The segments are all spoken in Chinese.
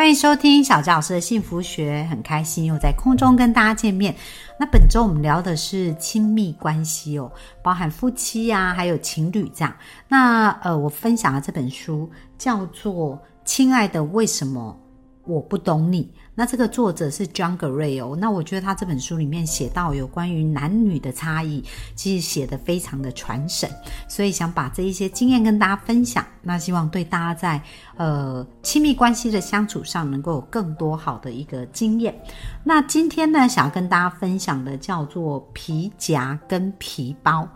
欢迎收听小赵老师的幸福学，很开心又在空中跟大家见面。那本周我们聊的是亲密关系哦，包含夫妻呀，还有情侣这样。那呃，我分享的这本书叫做《亲爱的，为什么我不懂你》。那这个作者是 John Gray 哦。那我觉得他这本书里面写到有关于男女的差异，其实写的非常的传神，所以想把这一些经验跟大家分享。那希望对大家在呃亲密关系的相处上能够有更多好的一个经验。那今天呢，想要跟大家分享的叫做皮夹跟皮包。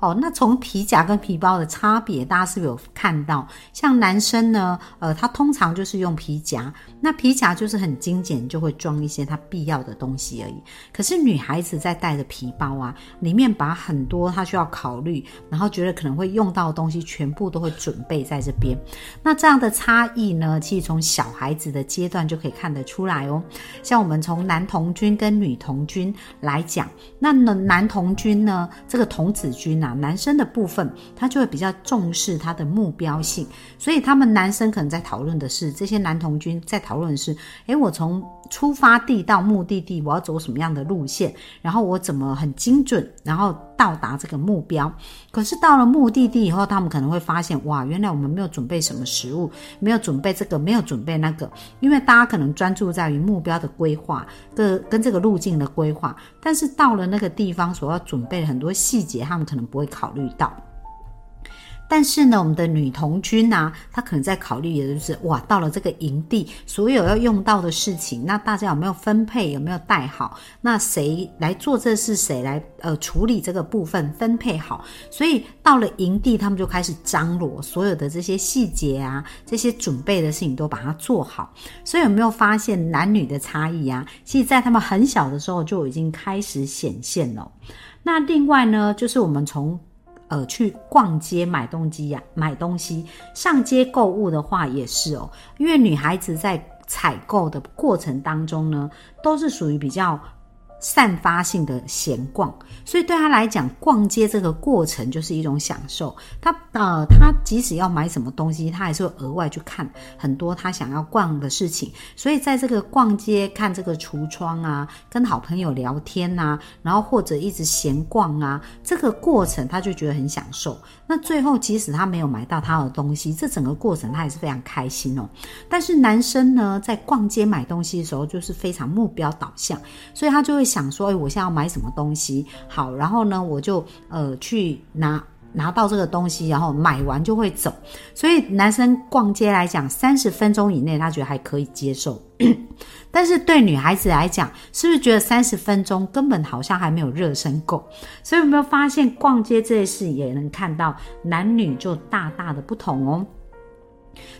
哦，那从皮夹跟皮包的差别，大家是不是有看到？像男生呢，呃，他通常就是用皮夹，那皮夹就是很精简，就会装一些他必要的东西而已。可是女孩子在带着皮包啊，里面把很多她需要考虑，然后觉得可能会用到的东西，全部都会准备在这边。那这样的差异呢，其实从小孩子的阶段就可以看得出来哦。像我们从男童军跟女童军来讲，那男童军呢，这个童子军啊。男生的部分，他就会比较重视他的目标性，所以他们男生可能在讨论的是，这些男童军在讨讨论是，诶，我从出发地到目的地，我要走什么样的路线，然后我怎么很精准，然后到达这个目标。可是到了目的地以后，他们可能会发现，哇，原来我们没有准备什么食物，没有准备这个，没有准备那个，因为大家可能专注在于目标的规划，跟跟这个路径的规划，但是到了那个地方所要准备很多细节，他们可能不会。考虑到，但是呢，我们的女童军呢，她可能在考虑的就是，哇，到了这个营地，所有要用到的事情，那大家有没有分配，有没有带好？那谁来做这事？谁来呃处理这个部分，分配好？所以到了营地，他们就开始张罗所有的这些细节啊，这些准备的事情都把它做好。所以有没有发现男女的差异啊？其实，在他们很小的时候就已经开始显现了。那另外呢，就是我们从，呃，去逛街买东西呀，买东西上街购物的话也是哦，因为女孩子在采购的过程当中呢，都是属于比较。散发性的闲逛，所以对他来讲，逛街这个过程就是一种享受。他呃，他即使要买什么东西，他还是会额外去看很多他想要逛的事情。所以在这个逛街看这个橱窗啊，跟好朋友聊天呐，然后或者一直闲逛啊，这个过程他就觉得很享受。那最后即使他没有买到他的东西，这整个过程他也是非常开心哦。但是男生呢，在逛街买东西的时候，就是非常目标导向，所以他就会。想说，哎，我现在要买什么东西？好，然后呢，我就呃去拿拿到这个东西，然后买完就会走。所以男生逛街来讲，三十分钟以内他觉得还可以接受，但是对女孩子来讲，是不是觉得三十分钟根本好像还没有热身够？所以有没有发现逛街这件事也能看到男女就大大的不同哦？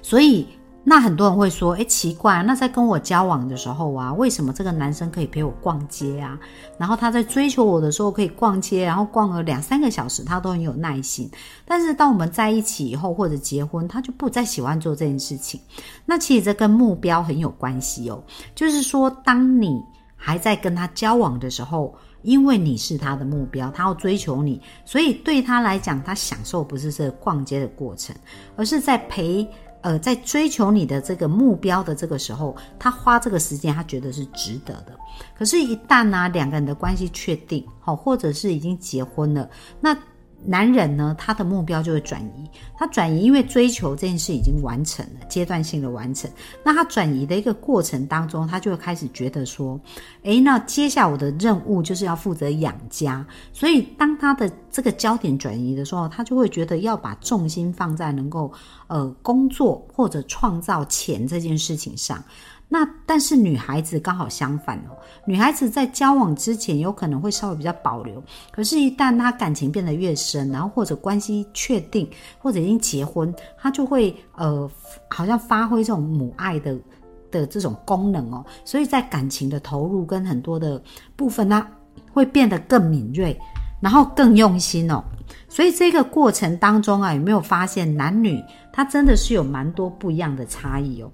所以。那很多人会说，哎，奇怪，那在跟我交往的时候啊，为什么这个男生可以陪我逛街啊？然后他在追求我的时候可以逛街，然后逛了两三个小时，他都很有耐心。但是当我们在一起以后或者结婚，他就不再喜欢做这件事情。那其实这跟目标很有关系哦。就是说，当你还在跟他交往的时候，因为你是他的目标，他要追求你，所以对他来讲，他享受不是这逛街的过程，而是在陪。呃，在追求你的这个目标的这个时候，他花这个时间，他觉得是值得的。可是，一旦呢，两个人的关系确定，好，或者是已经结婚了，那。男人呢，他的目标就会转移。他转移，因为追求这件事已经完成了，阶段性的完成。那他转移的一个过程当中，他就会开始觉得说：“诶，那接下来我的任务就是要负责养家。”所以，当他的这个焦点转移的时候，他就会觉得要把重心放在能够呃工作或者创造钱这件事情上。那但是女孩子刚好相反哦，女孩子在交往之前有可能会稍微比较保留，可是，一旦她感情变得越深，然后或者关系确定，或者已经结婚，她就会呃，好像发挥这种母爱的的这种功能哦，所以在感情的投入跟很多的部分，她会变得更敏锐。然后更用心哦。所以这个过程当中啊，有没有发现男女他真的是有蛮多不一样的差异哦？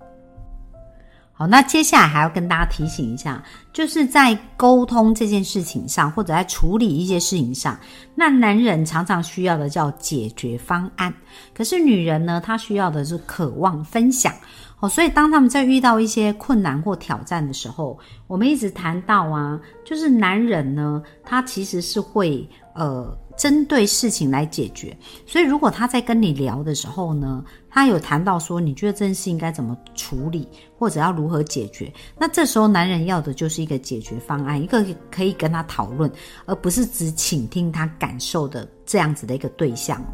好，那接下来还要跟大家提醒一下，就是在沟通这件事情上，或者在处理一些事情上，那男人常常需要的叫解决方案，可是女人呢，她需要的是渴望分享。哦，所以当他们在遇到一些困难或挑战的时候，我们一直谈到啊，就是男人呢，他其实是会呃。针对事情来解决，所以如果他在跟你聊的时候呢，他有谈到说你觉得这件事应该怎么处理，或者要如何解决，那这时候男人要的就是一个解决方案，一个可以跟他讨论，而不是只倾听他感受的这样子的一个对象。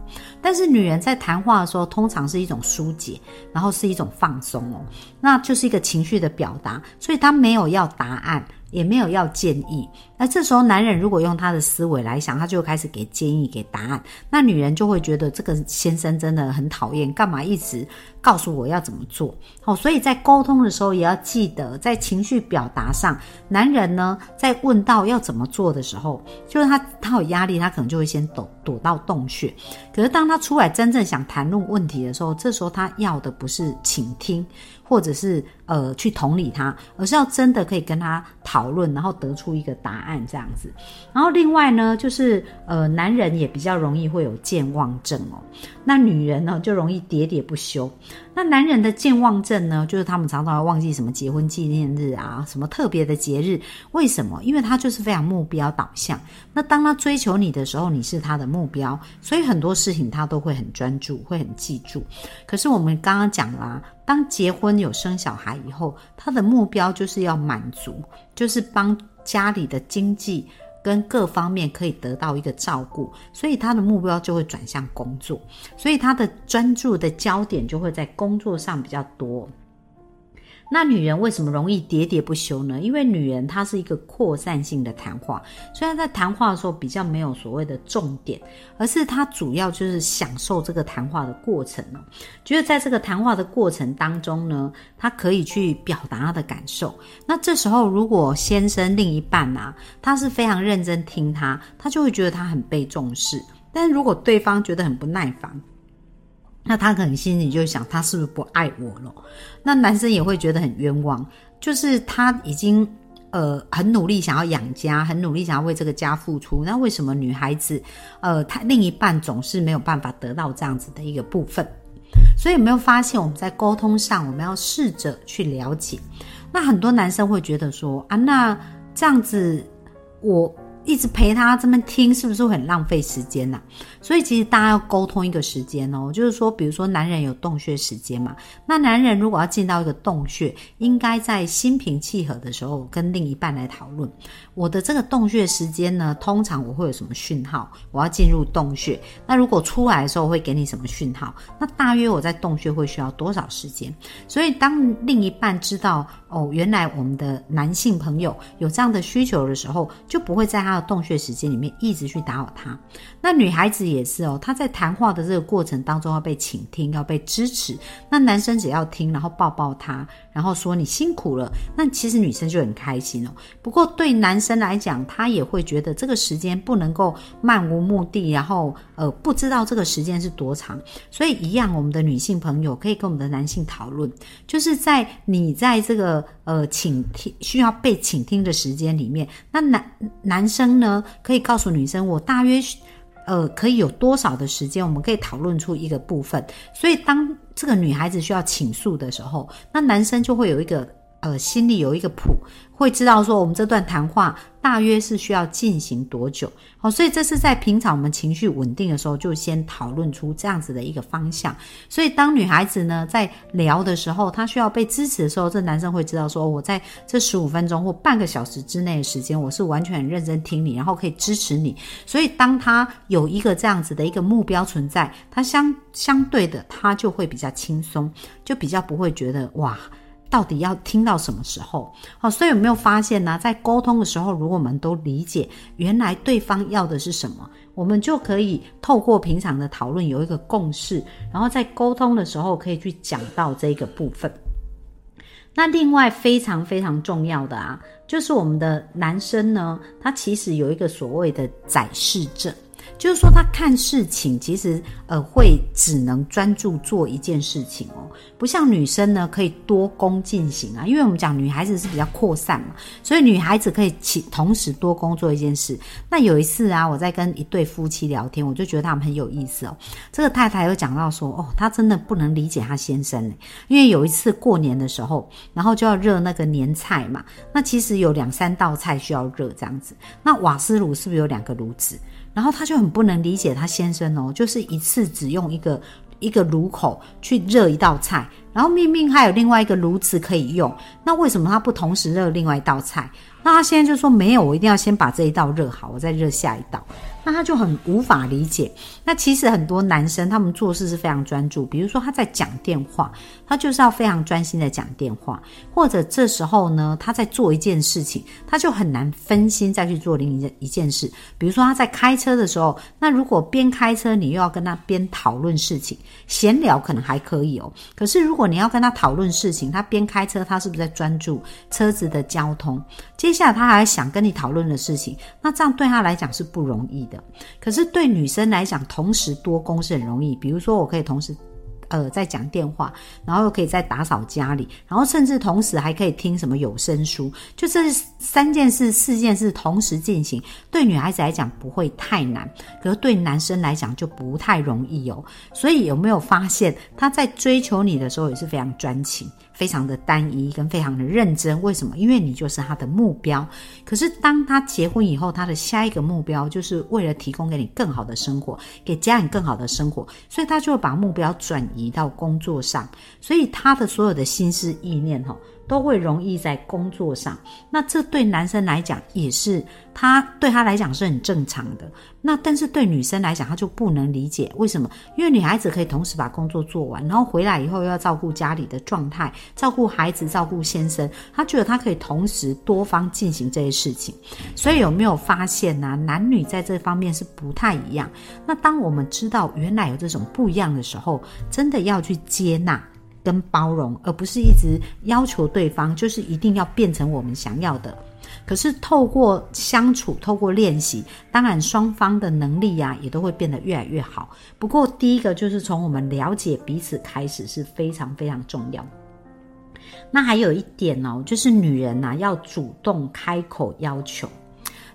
但是女人在谈话的时候，通常是一种疏解，然后是一种放松哦，那就是一个情绪的表达，所以他没有要答案。也没有要建议，那这时候男人如果用他的思维来想，他就开始给建议、给答案，那女人就会觉得这个先生真的很讨厌，干嘛一直告诉我要怎么做？好，所以在沟通的时候也要记得，在情绪表达上，男人呢在问到要怎么做的时候，就是他他有压力，他可能就会先躲躲到洞穴。可是当他出来真正想谈论问题的时候，这时候他要的不是倾听。或者是呃去同理他，而是要真的可以跟他讨论，然后得出一个答案案这样子。然后另外呢，就是呃男人也比较容易会有健忘症哦，那女人呢就容易喋喋不休。那男人的健忘症呢，就是他们常常会忘记什么结婚纪念日啊，什么特别的节日。为什么？因为他就是非常目标导向。那当他追求你的时候，你是他的目标，所以很多事情他都会很专注，会很记住。可是我们刚刚讲了。当结婚有生小孩以后，他的目标就是要满足，就是帮家里的经济跟各方面可以得到一个照顾，所以他的目标就会转向工作，所以他的专注的焦点就会在工作上比较多。那女人为什么容易喋喋不休呢？因为女人她是一个扩散性的谈话，虽然在谈话的时候比较没有所谓的重点，而是她主要就是享受这个谈话的过程哦。觉得在这个谈话的过程当中呢，她可以去表达她的感受。那这时候如果先生另一半啊，他是非常认真听他，他就会觉得他很被重视。但如果对方觉得很不耐烦，那他可能心里就想，他是不是不爱我了？那男生也会觉得很冤枉，就是他已经呃很努力想要养家，很努力想要为这个家付出，那为什么女孩子呃他另一半总是没有办法得到这样子的一个部分？所以有没有发现我们在沟通上，我们要试着去了解？那很多男生会觉得说啊，那这样子我。一直陪他这么听，是不是会很浪费时间呐？所以其实大家要沟通一个时间哦，就是说，比如说男人有洞穴时间嘛，那男人如果要进到一个洞穴，应该在心平气和的时候跟另一半来讨论。我的这个洞穴时间呢，通常我会有什么讯号？我要进入洞穴，那如果出来的时候会给你什么讯号？那大约我在洞穴会需要多少时间？所以当另一半知道哦，原来我们的男性朋友有这样的需求的时候，就不会在他。到洞穴时间里面一直去打扰他，那女孩子也是哦，她在谈话的这个过程当中要被倾听，要被支持。那男生只要听，然后抱抱她，然后说你辛苦了，那其实女生就很开心哦。不过对男生来讲，他也会觉得这个时间不能够漫无目的，然后呃不知道这个时间是多长。所以一样，我们的女性朋友可以跟我们的男性讨论，就是在你在这个呃倾听需要被倾听的时间里面，那男男生。呢，可以告诉女生，我大约，呃，可以有多少的时间，我们可以讨论出一个部分。所以，当这个女孩子需要倾诉的时候，那男生就会有一个。呃，心里有一个谱，会知道说我们这段谈话大约是需要进行多久。好，所以这是在平常我们情绪稳定的时候，就先讨论出这样子的一个方向。所以当女孩子呢在聊的时候，她需要被支持的时候，这男生会知道说，我在这十五分钟或半个小时之内的时间，我是完全很认真听你，然后可以支持你。所以当他有一个这样子的一个目标存在，他相相对的，他就会比较轻松，就比较不会觉得哇。到底要听到什么时候？好，所以有没有发现呢？在沟通的时候，如果我们都理解原来对方要的是什么，我们就可以透过平常的讨论有一个共识，然后在沟通的时候可以去讲到这个部分。那另外非常非常重要的啊，就是我们的男生呢，他其实有一个所谓的载视症。就是说，他看事情其实呃会只能专注做一件事情哦，不像女生呢可以多工进行啊。因为我们讲女孩子是比较扩散嘛，所以女孩子可以起同时多工做一件事。那有一次啊，我在跟一对夫妻聊天，我就觉得他们很有意思哦。这个太太有讲到说，哦，她真的不能理解她先生呢，因为有一次过年的时候，然后就要热那个年菜嘛，那其实有两三道菜需要热这样子，那瓦斯炉是不是有两个炉子？然后他就很不能理解他先生哦，就是一次只用一个一个炉口去热一道菜，然后明明还有另外一个炉子可以用，那为什么他不同时热另外一道菜？那他现在就说没有，我一定要先把这一道热好，我再热下一道。那他就很无法理解。那其实很多男生他们做事是非常专注，比如说他在讲电话，他就是要非常专心的讲电话，或者这时候呢他在做一件事情，他就很难分心再去做另一件一件事。比如说他在开车的时候，那如果边开车你又要跟他边讨论事情，闲聊可能还可以哦。可是如果你要跟他讨论事情，他边开车，他是不是在专注车子的交通？接下来他还想跟你讨论的事情，那这样对他来讲是不容易的。可是对女生来讲，同时多工是很容易。比如说，我可以同时，呃，在讲电话，然后又可以在打扫家里，然后甚至同时还可以听什么有声书，就这三件事、四件事同时进行，对女孩子来讲不会太难，可是对男生来讲就不太容易哦。所以有没有发现，他在追求你的时候也是非常专情？非常的单一跟非常的认真，为什么？因为你就是他的目标。可是当他结婚以后，他的下一个目标就是为了提供给你更好的生活，给家人更好的生活，所以他就会把目标转移到工作上。所以他的所有的心思意念，哈。都会容易在工作上，那这对男生来讲也是，他对他来讲是很正常的。那但是对女生来讲，他就不能理解为什么？因为女孩子可以同时把工作做完，然后回来以后又要照顾家里的状态，照顾孩子，照顾先生，他觉得他可以同时多方进行这些事情。所以有没有发现呢？男女在这方面是不太一样。那当我们知道原来有这种不一样的时候，真的要去接纳。跟包容，而不是一直要求对方就是一定要变成我们想要的。可是透过相处，透过练习，当然双方的能力呀也都会变得越来越好。不过第一个就是从我们了解彼此开始是非常非常重要。那还有一点哦，就是女人呐要主动开口要求。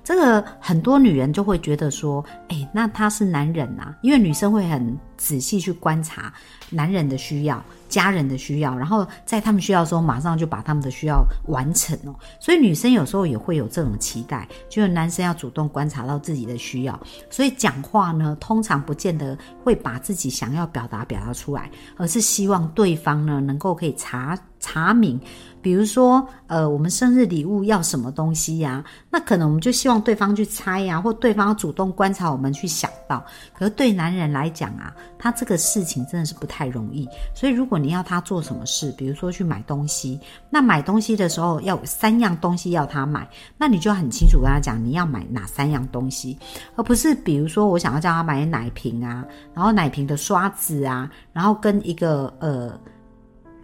这个很多女人就会觉得说，哎，那他是男人呐，因为女生会很仔细去观察男人的需要、家人的需要，然后在他们需要的时候，马上就把他们的需要完成哦。所以女生有时候也会有这种期待，就是男生要主动观察到自己的需要，所以讲话呢，通常不见得会把自己想要表达表达出来，而是希望对方呢能够可以查查明。比如说，呃，我们生日礼物要什么东西呀？那可能我们就希望对方去猜呀，或对方主动观察我们去想到。可是对男人来讲啊，他这个事情真的是不太容易。所以如果你要他做什么事，比如说去买东西，那买东西的时候要三样东西要他买，那你就很清楚跟他讲你要买哪三样东西，而不是比如说我想要叫他买奶瓶啊，然后奶瓶的刷子啊，然后跟一个呃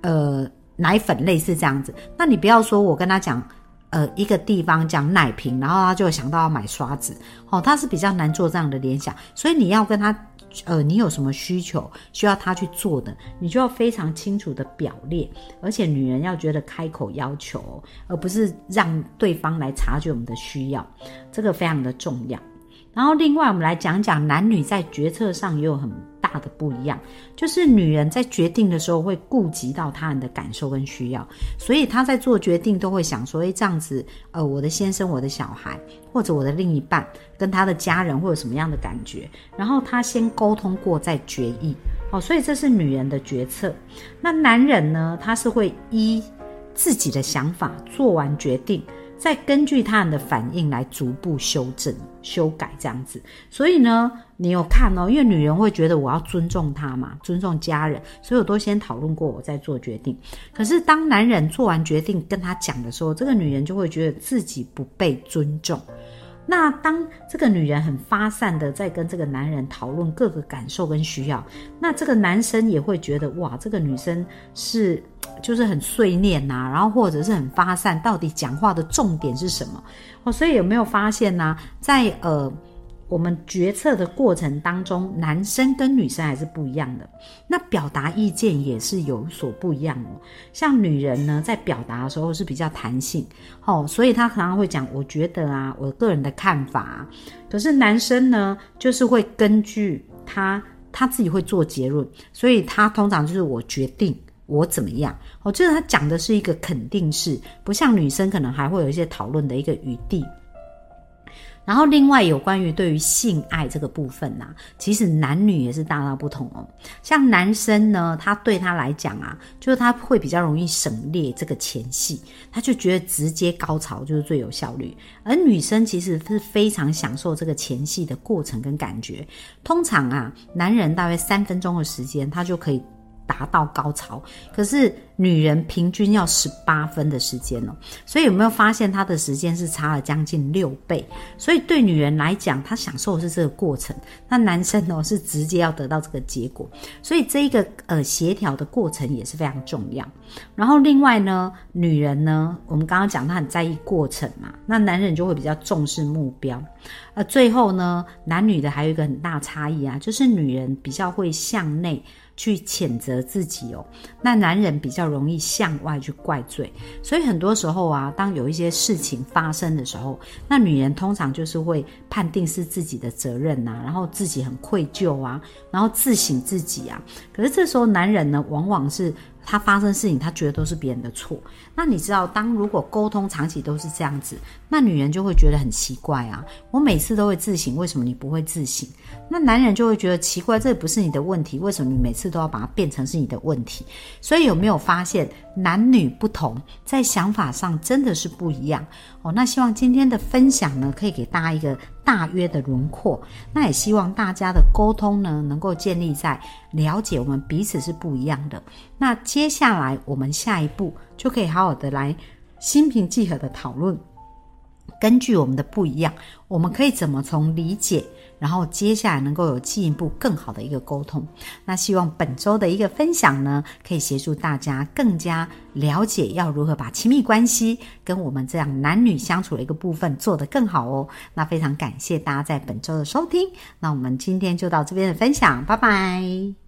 呃。奶粉类似这样子，那你不要说我跟他讲，呃，一个地方讲奶瓶，然后他就想到要买刷子，哦，他是比较难做这样的联想，所以你要跟他，呃，你有什么需求需要他去做的，你就要非常清楚的表列，而且女人要觉得开口要求，而不是让对方来察觉我们的需要，这个非常的重要。然后另外我们来讲讲男女在决策上也有很。大的不一样，就是女人在决定的时候会顾及到他人的感受跟需要，所以她在做决定都会想说：，哎，这样子，呃，我的先生、我的小孩或者我的另一半跟他的家人会有什么样的感觉？然后他先沟通过再决议，哦，所以这是女人的决策。那男人呢？他是会依自己的想法做完决定。再根据他人的反应来逐步修正、修改这样子，所以呢，你有看哦，因为女人会觉得我要尊重他嘛，尊重家人，所以我都先讨论过，我再做决定。可是当男人做完决定跟他讲的时候，这个女人就会觉得自己不被尊重。那当这个女人很发散的在跟这个男人讨论各个感受跟需要，那这个男生也会觉得哇，这个女生是。就是很碎念呐、然后或者是很发散，到底讲话的重点是什么？哦，所以有没有发现呢、在呃我们决策的过程当中，男生跟女生还是不一样的。那表达意见也是有所不一样哦。像女人呢，在表达的时候是比较弹性，哦，所以她常常会讲，我觉得啊，我个人的看法、可是男生呢，就是会根据他他自己会做结论，所以他通常就是我决定。我怎么样？我觉得他讲的是一个肯定式，不像女生可能还会有一些讨论的一个余地。然后，另外有关于对于性爱这个部分呐、其实男女也是大大不同哦。像男生呢，他对他来讲啊，就是他会比较容易省略这个前戏，他就觉得直接高潮就是最有效率。而女生其实是非常享受这个前戏的过程跟感觉。通常啊，男人大约三分钟的时间，他就可以达到高潮，可是女人平均要十八分的时间哦。所以有没有发现她的时间是差了将近六倍？所以对女人来讲，她享受的是这个过程，那男生哦是直接要得到这个结果。所以这一个呃协调的过程也是非常重要。然后另外呢，女人呢，我们刚刚讲她很在意过程嘛，那男人就会比较重视目标。呃，最后呢，男女的还有一个很大差异啊，就是女人比较会向内。去谴责自己哦，那男人比较容易向外去怪罪，所以很多时候啊，当有一些事情发生的时候，那女人通常就是会判定是自己的责任呐、然后自己很愧疚啊，然后自省自己啊。可是这时候男人呢，往往是他发生事情，他觉得都是别人的错。那你知道，当如果沟通长期都是这样子，那女人就会觉得很奇怪啊。我每次都会自省，为什么你不会自省？那男人就会觉得奇怪，这不是你的问题，为什么你每次都要把它变成是你的问题？所以有没有发现男女不同，在想法上真的是不一样哦？那希望今天的分享呢，可以给大家一个大约的轮廓。那也希望大家的沟通呢，能够建立在了解我们彼此是不一样的。那接下来我们下一步就可以好好的来心平气和的讨论。根据我们的不一样，我们可以怎么从理解，然后接下来能够有进一步更好的一个沟通。那希望本周的一个分享呢，可以协助大家更加了解要如何把亲密关系跟我们这样男女相处的一个部分做得更好哦。那非常感谢大家在本周的收听，那我们今天就到这边的分享，拜拜。